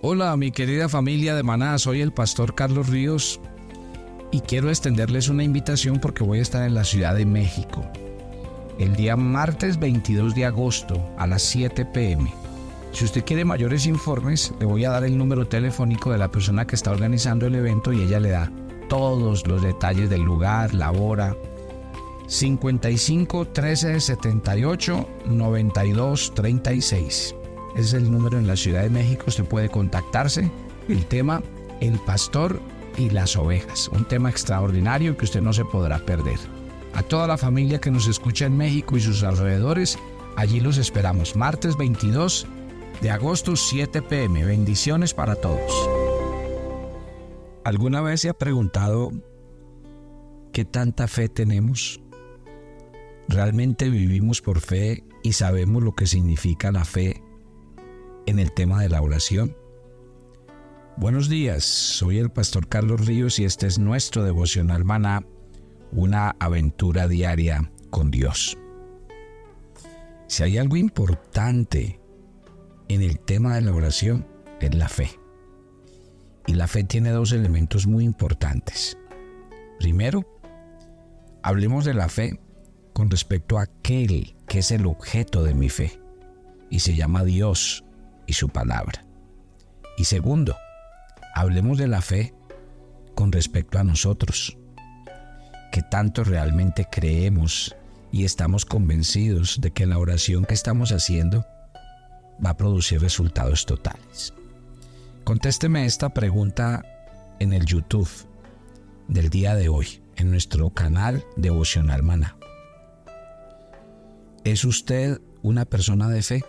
Hola mi querida familia de Maná, soy el pastor Carlos Ríos y quiero extenderles una invitación porque voy a estar en la Ciudad de México el día martes 22 de agosto a las 7 pm. Si usted quiere mayores informes, le voy a dar el número telefónico de la persona que está organizando el evento y ella le da todos los detalles del lugar, la hora. 55 13 78 92 36 es el número en la Ciudad de México. Usted puede contactarse. El tema, el pastor y las ovejas. Un tema extraordinario que usted no se podrá perder. A toda la familia que nos escucha en México y sus alrededores, allí los esperamos. Martes 22 de agosto, 7 pm. Bendiciones para todos. ¿Alguna vez se ha preguntado qué tanta fe tenemos? ¿Realmente vivimos por fe y sabemos lo que significa la fe en el tema de la oración. Buenos días, soy el pastor Carlos Ríos y este es nuestro devocional maná, una aventura diaria con Dios. Si hay algo importante en el tema de la oración, es la fe. Y la fe tiene dos elementos muy importantes. Primero, hablemos de la fe con respecto a aquel que es el objeto de mi fe y se llama Dios y su palabra. Y segundo, hablemos de la fe con respecto a nosotros, que tanto realmente creemos y estamos convencidos de que la oración que estamos haciendo va a producir resultados totales. Contésteme esta pregunta en el YouTube del día de hoy, en nuestro canal Devocional Maná. ¿Es usted una persona de fe?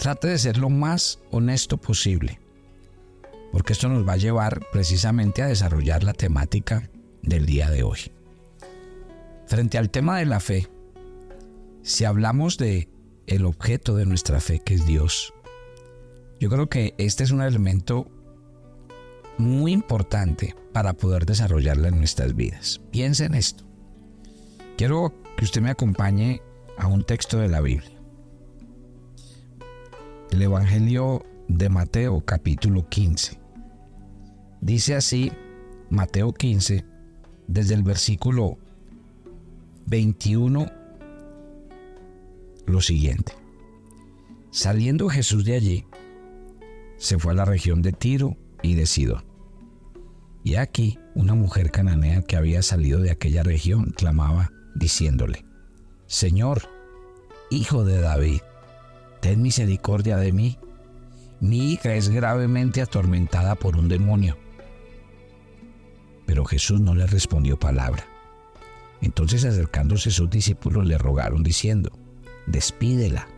Trate de ser lo más honesto posible, porque esto nos va a llevar precisamente a desarrollar la temática del día de hoy. Frente al tema de la fe, si hablamos de el objeto de nuestra fe, que es Dios, yo creo que este es un elemento muy importante para poder desarrollarla en nuestras vidas. Piense en esto. Quiero que usted me acompañe a un texto de la Biblia el Evangelio de Mateo capítulo 15. Dice así Mateo 15 desde el versículo 21 lo siguiente. Saliendo Jesús de allí, se fue a la región de Tiro y de Sidón. Y aquí una mujer cananea que había salido de aquella región clamaba diciéndole, Señor, hijo de David, ten misericordia de mí. Mi hija es gravemente atormentada por un demonio. Pero Jesús no le respondió palabra. Entonces acercándose sus discípulos le rogaron diciendo, despídela,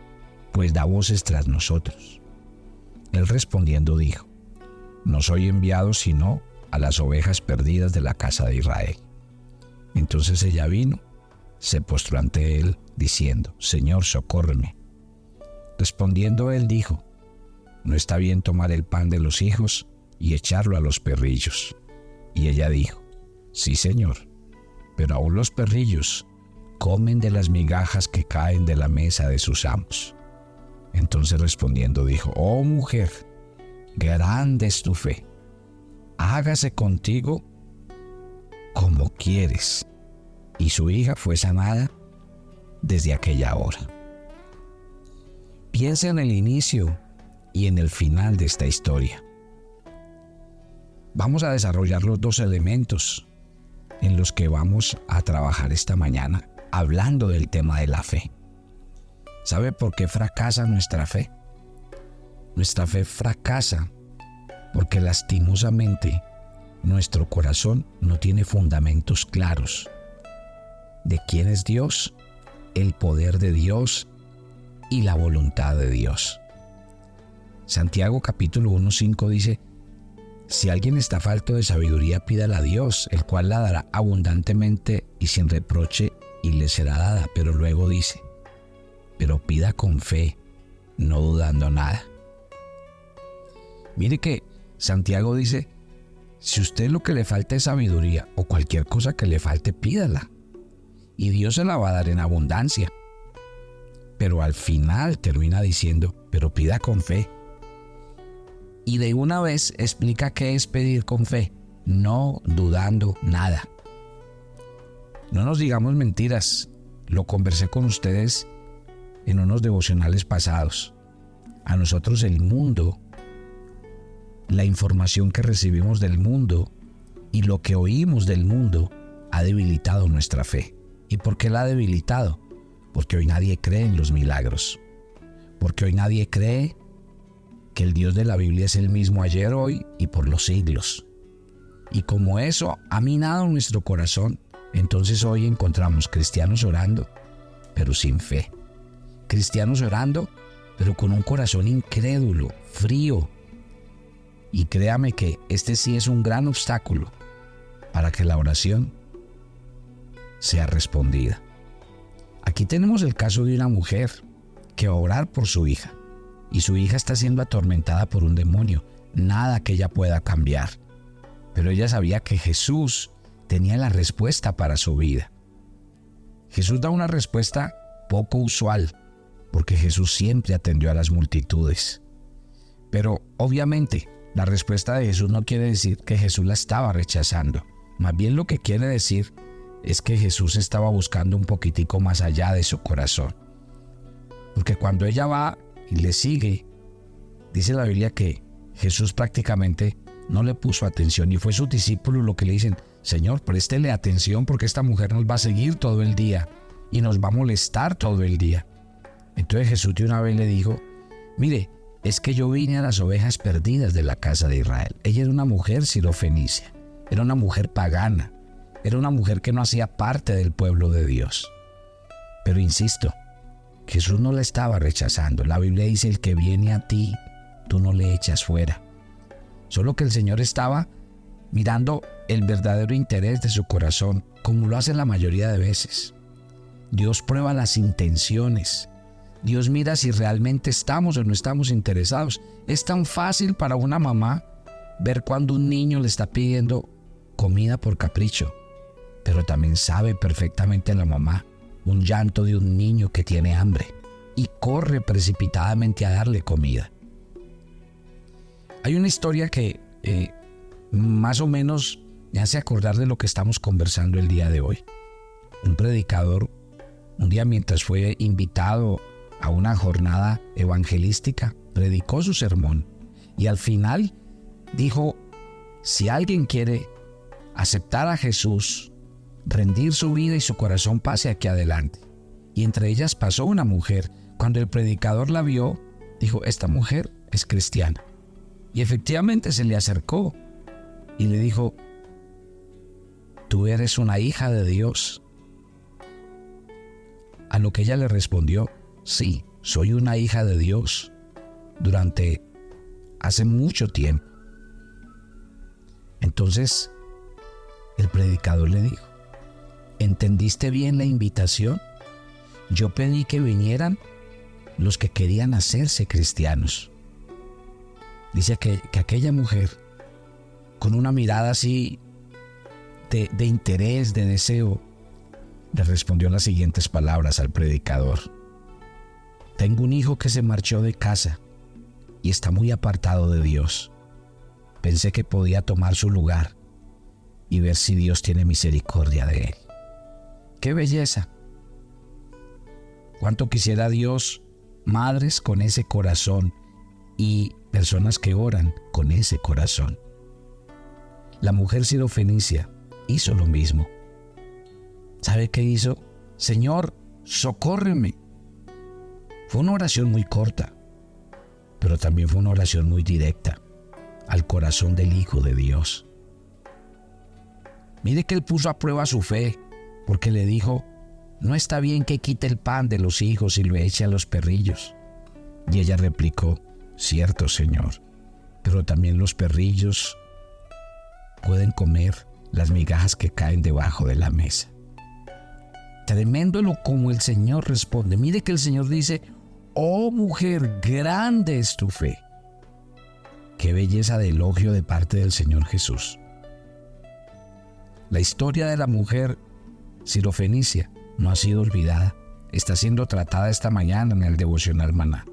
pues da voces tras nosotros. Él respondiendo dijo, no soy enviado sino a las ovejas perdidas de la casa de Israel. Entonces ella vino, se postró ante él, diciendo, Señor, socórreme. Respondiendo él dijo, No está bien tomar el pan de los hijos y echarlo a los perrillos. Y ella dijo, Sí, Señor, pero aún los perrillos comen de las migajas que caen de la mesa de sus amos. Entonces respondiendo dijo, Oh mujer, grande es tu fe, hágase contigo como quieres. Y su hija fue sanada desde aquella hora. Piensa en el inicio y en el final de esta historia. Vamos a desarrollar los dos elementos en los que vamos a trabajar esta mañana hablando del tema de la fe. ¿Sabe por qué fracasa nuestra fe? Nuestra fe fracasa porque lastimosamente nuestro corazón no tiene fundamentos claros de quién es Dios, el poder de Dios y la voluntad de Dios. Santiago capítulo 1.5 dice, si alguien está falto de sabiduría, pídala a Dios, el cual la dará abundantemente y sin reproche y le será dada. Pero luego dice, pero pida con fe, no dudando nada. Mire que Santiago dice, si usted lo que le falta es sabiduría o cualquier cosa que le falte, pídala. Y Dios se la va a dar en abundancia pero al final termina diciendo, pero pida con fe. y de una vez explica qué es pedir con fe, no dudando nada. No nos digamos mentiras, lo conversé con ustedes en unos devocionales pasados. A nosotros el mundo, la información que recibimos del mundo y lo que oímos del mundo ha debilitado nuestra fe. ¿Y por qué la ha debilitado? Porque hoy nadie cree en los milagros. Porque hoy nadie cree que el Dios de la Biblia es el mismo ayer, hoy y por los siglos. Y como eso ha minado nuestro corazón, entonces hoy encontramos cristianos orando, pero sin fe. Cristianos orando, pero con un corazón incrédulo, frío. Y créame que este sí es un gran obstáculo para que la oración sea respondida. Aquí tenemos el caso de una mujer que va a orar por su hija y su hija está siendo atormentada por un demonio. Nada que ella pueda cambiar. Pero ella sabía que Jesús tenía la respuesta para su vida. Jesús da una respuesta poco usual, porque Jesús siempre atendió a las multitudes. Pero obviamente, la respuesta de Jesús no quiere decir que Jesús la estaba rechazando. Más bien lo que quiere decir es que Jesús estaba buscando un poquitico más allá de su corazón. Porque cuando ella va y le sigue, dice la Biblia que Jesús prácticamente no le puso atención y fue su discípulo lo que le dicen, Señor, préstele atención porque esta mujer nos va a seguir todo el día y nos va a molestar todo el día. Entonces Jesús de una vez le dijo, mire, es que yo vine a las ovejas perdidas de la casa de Israel. Ella era una mujer sirofenicia, era una mujer pagana, era una mujer que no hacía parte del pueblo de Dios. Pero insisto, Jesús no la estaba rechazando. La Biblia dice, el que viene a ti, tú no le echas fuera. Solo que el Señor estaba mirando el verdadero interés de su corazón, como lo hace la mayoría de veces. Dios prueba las intenciones. Dios mira si realmente estamos o no estamos interesados. Es tan fácil para una mamá ver cuando un niño le está pidiendo comida por capricho, pero también sabe perfectamente la mamá un llanto de un niño que tiene hambre y corre precipitadamente a darle comida. Hay una historia que eh, más o menos me hace acordar de lo que estamos conversando el día de hoy. Un predicador, un día mientras fue invitado a una jornada evangelística, predicó su sermón y al final dijo, si alguien quiere aceptar a Jesús rendir su vida y su corazón pase aquí adelante. Y entre ellas pasó una mujer. Cuando el predicador la vio, dijo, esta mujer es cristiana. Y efectivamente se le acercó y le dijo, tú eres una hija de Dios. A lo que ella le respondió, sí, soy una hija de Dios durante hace mucho tiempo. Entonces, el predicador le dijo, ¿Entendiste bien la invitación? Yo pedí que vinieran los que querían hacerse cristianos. Dice que, aquella mujer, con una mirada así de, de interés, de deseo, le respondió las siguientes palabras al predicador. Tengo un hijo que se marchó de casa y está muy apartado de Dios. Pensé que podía tomar su lugar y ver si Dios tiene misericordia de él. ¡Qué belleza! ¿Cuánto quisiera Dios madres con ese corazón y personas que oran con ese corazón? La mujer sirofenicia hizo lo mismo. ¿Sabe qué hizo? Señor, socórreme. Fue una oración muy corta, pero también fue una oración muy directa al corazón del Hijo de Dios. Mire que él puso a prueba su fe porque le dijo, no está bien que quite el pan de los hijos y lo eche a los perrillos. Y ella replicó, cierto, Señor, pero también los perrillos pueden comer las migajas que caen debajo de la mesa. Tremendo lo como el Señor responde. Mire que el Señor dice, oh mujer, grande es tu fe. Qué belleza de elogio de parte del Señor Jesús. La historia de la mujer Fenicia no ha sido olvidada. Está siendo tratada esta mañana en el devocional maná.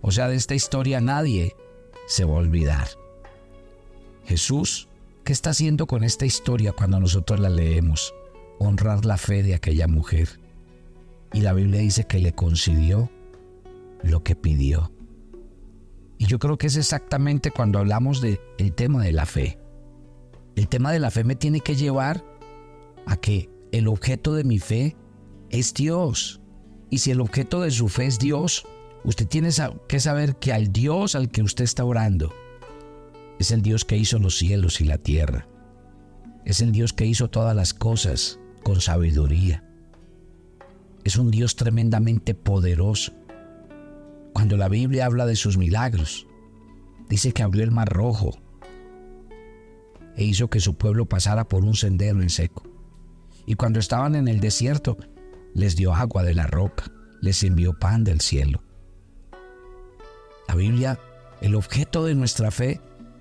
O sea, de esta historia nadie se va a olvidar. Jesús, ¿qué está haciendo con esta historia cuando nosotros la leemos? Honrar la fe de aquella mujer. Y la Biblia dice que le concedió lo que pidió. Y yo creo que es exactamente cuando hablamos del el tema de la fe. El tema de la fe me tiene que llevar a que el objeto de mi fe es Dios. Y si el objeto de su fe es Dios, usted tiene que saber que al Dios al que usted está orando es el Dios que hizo los cielos y la tierra. Es el Dios que hizo todas las cosas con sabiduría. Es un Dios tremendamente poderoso. Cuando la Biblia habla de sus milagros, dice que abrió el mar rojo e hizo que su pueblo pasara por un sendero en seco. Y cuando estaban en el desierto, les dio agua de la roca, les envió pan del cielo. La Biblia, el objeto de nuestra fe,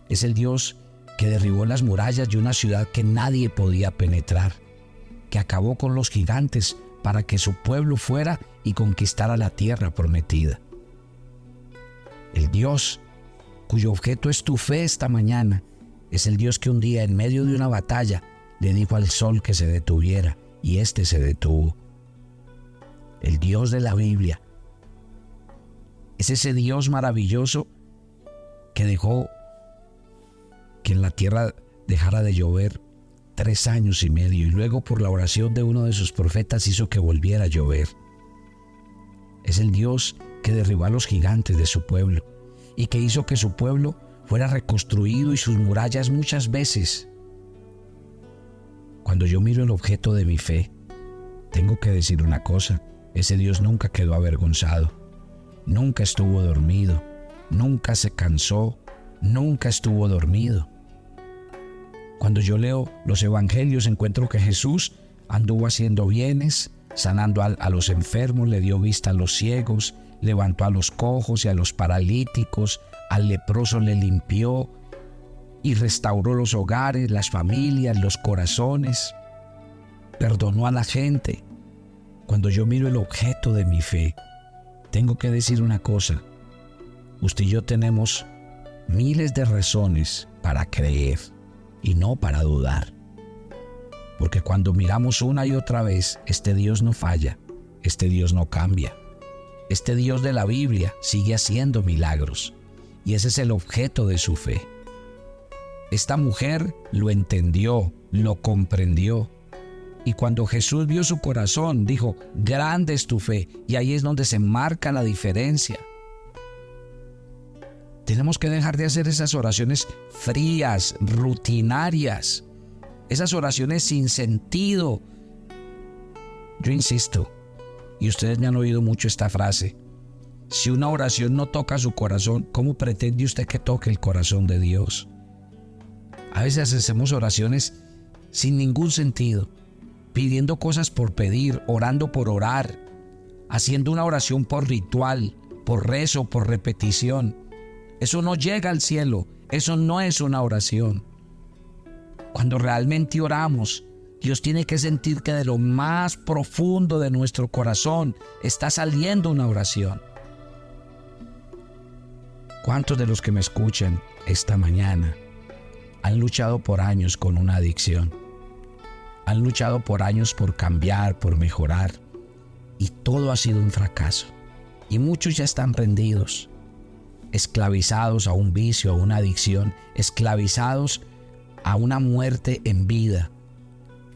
es el Dios que derribó las murallas de una ciudad que nadie podía penetrar, que acabó con los gigantes para que su pueblo fuera y conquistara la tierra prometida. El Dios cuyo objeto es tu fe esta mañana es el Dios que un día en medio de una batalla le dijo al sol que se detuviera y éste se detuvo. El Dios de la Biblia es ese Dios maravilloso que dejó que en la tierra dejara de llover tres años y medio y luego por la oración de uno de sus profetas hizo que volviera a llover. Es el Dios que derribó a los gigantes de su pueblo y que hizo que su pueblo fuera reconstruido y sus murallas muchas veces. Cuando yo miro el objeto de mi fe, tengo que decir una cosa, ese Dios nunca quedó avergonzado, nunca estuvo dormido, nunca se cansó, nunca estuvo dormido. Cuando yo leo los evangelios encuentro que Jesús anduvo haciendo bienes, sanando a, los enfermos, le dio vista a los ciegos, levantó a los cojos y a los paralíticos, al leproso le limpió y restauró los hogares, las familias, los corazones, perdonó a la gente. Cuando yo miro el objeto de mi fe, tengo que decir una cosa. Usted y yo tenemos miles de razones para creer y no para dudar. Porque cuando miramos una y otra vez, este Dios no falla, este Dios no cambia. Este Dios de la Biblia sigue haciendo milagros y ese es el objeto de su fe. Esta mujer lo entendió, lo comprendió. Y cuando Jesús vio su corazón, dijo, grande es tu fe. Y ahí es donde se marca la diferencia. Tenemos que dejar de hacer esas oraciones frías, rutinarias, esas oraciones sin sentido. Yo insisto, y ustedes me han oído mucho esta frase, si una oración no toca su corazón, ¿cómo pretende usted que toque el corazón de Dios? A veces hacemos oraciones sin ningún sentido, pidiendo cosas por pedir, orando por orar, haciendo una oración por ritual, por rezo, por repetición. Eso no llega al cielo, eso no es una oración. Cuando realmente oramos, Dios tiene que sentir que de lo más profundo de nuestro corazón está saliendo una oración. ¿Cuántos de los que me escuchan esta mañana han luchado por años con una adicción? Han luchado por años por cambiar, por mejorar, y todo ha sido un fracaso. Y muchos ya están rendidos esclavizados a un vicio, a una adicción, esclavizados a una muerte en vida.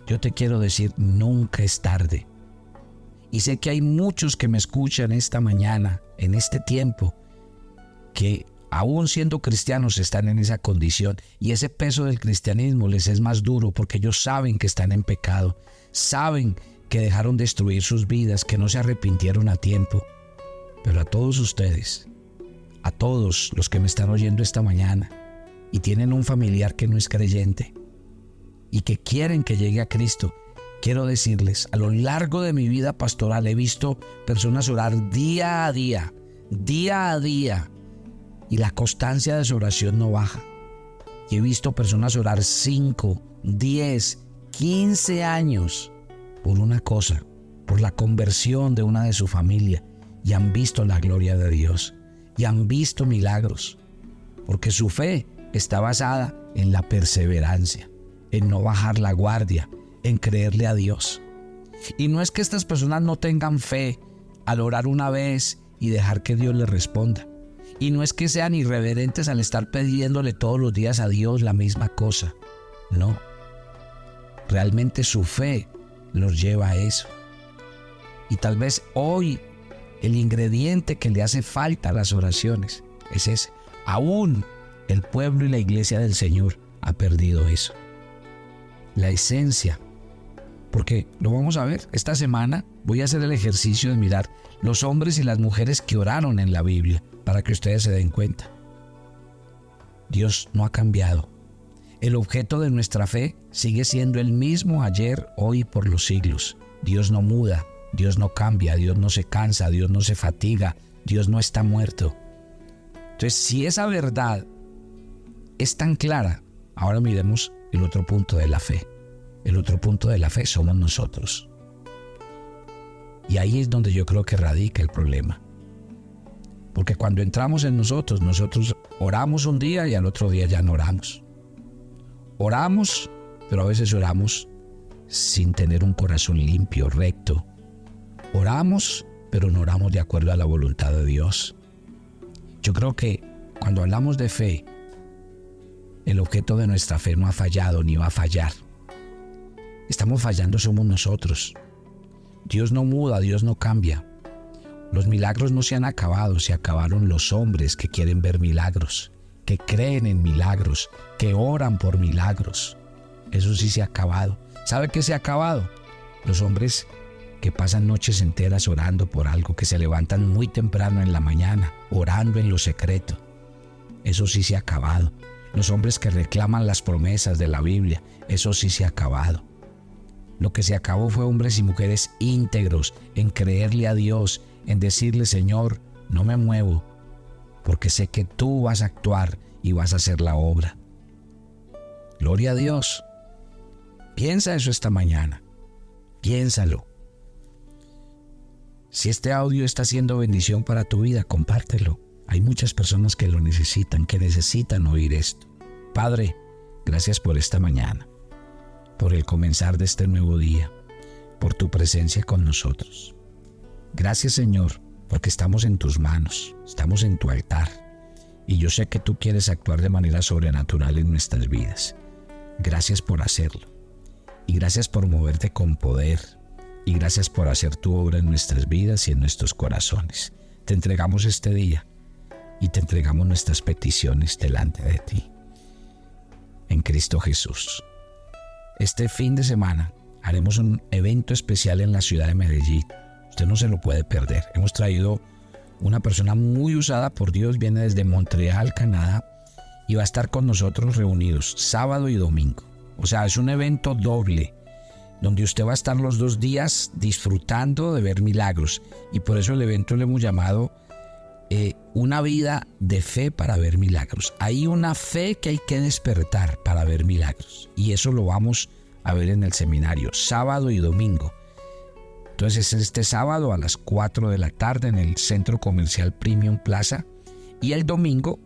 Yo te quiero decir, nunca es tarde. Y sé que hay muchos que me escuchan esta mañana, en este tiempo, que aún siendo cristianos están en esa condición y ese peso del cristianismo les es más duro porque ellos saben que están en pecado, saben que dejaron destruir sus vidas, que no se arrepintieron a tiempo. Pero a todos ustedes, a todos los que me están oyendo esta mañana y tienen un familiar que no es creyente y que quieren que llegue a Cristo, quiero decirles, a lo largo de mi vida pastoral he visto personas orar día a día, día a día, y la constancia de su oración no baja. Y he visto personas orar 5, 10, 15 años por una cosa, por la conversión de una de su familia, y han visto la gloria de Dios y han visto milagros. porque su fe está basada en la perseverancia, en no bajar la guardia, en creerle a Dios. Y no es que estas personas no tengan fe al orar una vez y dejar que Dios les responda. Y no es que sean irreverentes al estar pidiéndole todos los días a Dios la misma cosa. No. Realmente su fe los lleva a eso. Y tal vez hoy el ingrediente que le hace falta a las oraciones es ese. Aún el pueblo y la iglesia del Señor ha perdido eso. La esencia. Porque lo vamos a ver. Esta semana voy a hacer el ejercicio de mirar los hombres y las mujeres que oraron en la Biblia para que ustedes se den cuenta. Dios no ha cambiado. El objeto de nuestra fe sigue siendo el mismo ayer, hoy, por los siglos. Dios no muda, Dios no cambia, Dios no se cansa, Dios no se fatiga, Dios no está muerto. Entonces, si esa verdad es tan clara, ahora miremos el otro punto de la fe. El otro punto de la fe somos nosotros. Y ahí es donde yo creo que radica el problema. Porque cuando entramos en nosotros, nosotros oramos un día y al otro día ya no oramos. Oramos, pero a veces oramos sin tener un corazón limpio, recto. Oramos, pero no oramos de acuerdo a la voluntad de Dios. Yo creo que cuando hablamos de fe, el objeto de nuestra fe no ha fallado ni va a fallar. Estamos fallando somos nosotros. Dios no muda, Dios no cambia. Los milagros no se han acabado, se acabaron los hombres que quieren ver milagros, que creen en milagros, que oran por milagros. Eso sí se ha acabado. ¿Sabe qué se ha acabado? Los hombres que pasan noches enteras orando por algo, que se levantan muy temprano en la mañana, orando en lo secreto. Eso sí se ha acabado. Los hombres que reclaman las promesas de la Biblia, eso sí se ha acabado. Lo que se acabó fue hombres y mujeres íntegros en creerle a Dios, en decirle, Señor, no me muevo, porque sé que tú vas a actuar y vas a hacer la obra. Gloria a Dios. Piensa eso esta mañana. Piénsalo. Si este audio está siendo bendición para tu vida, compártelo. Hay muchas personas que lo necesitan, que necesitan oír esto. Padre, gracias por esta mañana, por el comenzar de este nuevo día, por tu presencia con nosotros. Gracias Señor, porque estamos en tus manos, estamos en tu altar, y yo sé que tú quieres actuar de manera sobrenatural en nuestras vidas. Gracias por hacerlo, y gracias por moverte con poder, y gracias por hacer tu obra en nuestras vidas y en nuestros corazones. Te entregamos este día y te entregamos nuestras peticiones delante de ti. En Cristo Jesús. Este fin de semana haremos un evento especial en la ciudad de Medellín Usted no se lo puede perder. Hemos traído una persona muy usada por Dios, viene desde Montreal, Canadá, y va a estar con nosotros reunidos sábado y domingo. O sea, es un evento doble, donde usted va a estar los dos días disfrutando de ver milagros. Y por eso el evento le hemos llamado eh, una vida de fe para ver milagros. Hay una fe que hay que despertar para ver milagros. Y eso lo vamos a ver en el seminario, sábado y domingo. Entonces es este sábado a las 4 de la tarde en el Centro Comercial Premium Plaza y el domingo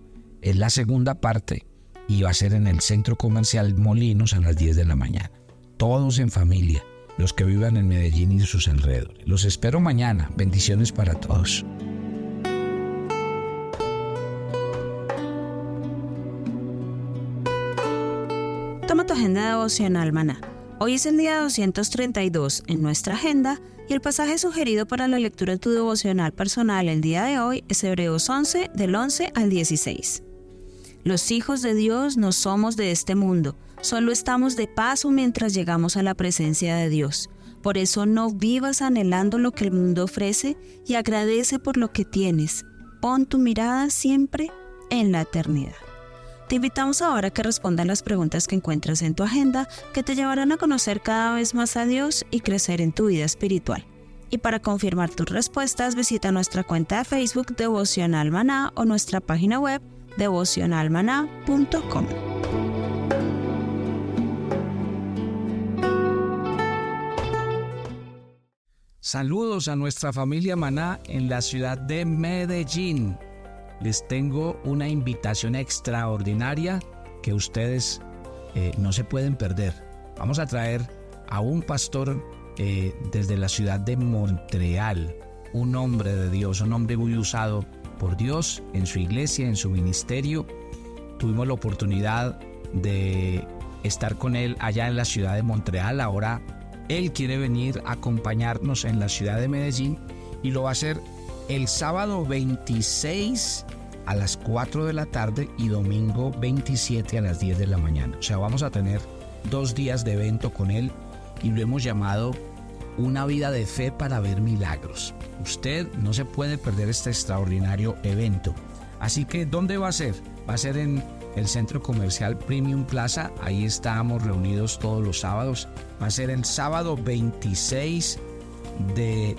es la segunda parte y va a ser en el Centro Comercial Molinos a las 10 de la mañana. Todos en familia, los que vivan en Medellín y sus alrededores. Los espero mañana. Bendiciones para todos. Toma tu agenda devocional, maná Hoy es el día 232 en nuestra agenda y el pasaje sugerido para la lectura de tu devocional personal el día de hoy es Hebreos 11 del 11 al 16. Los hijos de Dios no somos de este mundo, solo estamos de paso mientras llegamos a la presencia de Dios. Por eso no vivas anhelando lo que el mundo ofrece y agradece por lo que tienes. Pon tu mirada siempre en la eternidad. Te invitamos ahora a que respondas las preguntas que encuentras en tu agenda que te llevarán a conocer cada vez más a Dios y crecer en tu vida espiritual. Y para confirmar tus respuestas, visita nuestra cuenta de Facebook Devocional Maná o nuestra página web devocionalmaná.com. Saludos a nuestra familia Maná en la ciudad de Medellín. Les tengo una invitación extraordinaria que ustedes eh, no se pueden perder. Vamos a traer a un pastor eh, desde la ciudad de Montreal, un hombre de Dios, un hombre muy usado por Dios en su iglesia, en su ministerio. Tuvimos la oportunidad de estar con él allá en la ciudad de Montreal. Ahora él quiere venir a acompañarnos en la ciudad de Medellín y lo va a hacer el sábado 26 a las 4 de la tarde y domingo 27 a las 10 de la mañana. O sea, vamos a tener dos días de evento con él y lo hemos llamado una vida de fe para ver milagros. Usted no se puede perder este extraordinario evento. Así que, ¿dónde va a ser? Va a ser en el centro comercial Premium Plaza. Ahí estamos reunidos todos los sábados. Va a ser el sábado 26 de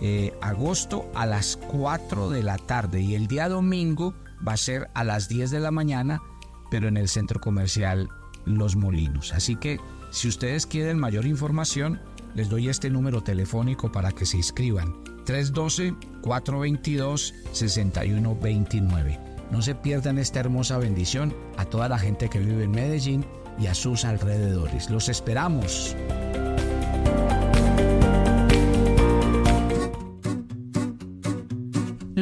eh, agosto a las 4 de la tarde y el día domingo va a ser a las 10 de la mañana, pero en el centro comercial Los Molinos. Así que si ustedes quieren mayor información, les doy este número telefónico para que se inscriban. 312-422-6129. No se pierdan esta hermosa bendición a toda la gente que vive en Medellín y a sus alrededores. Los esperamos.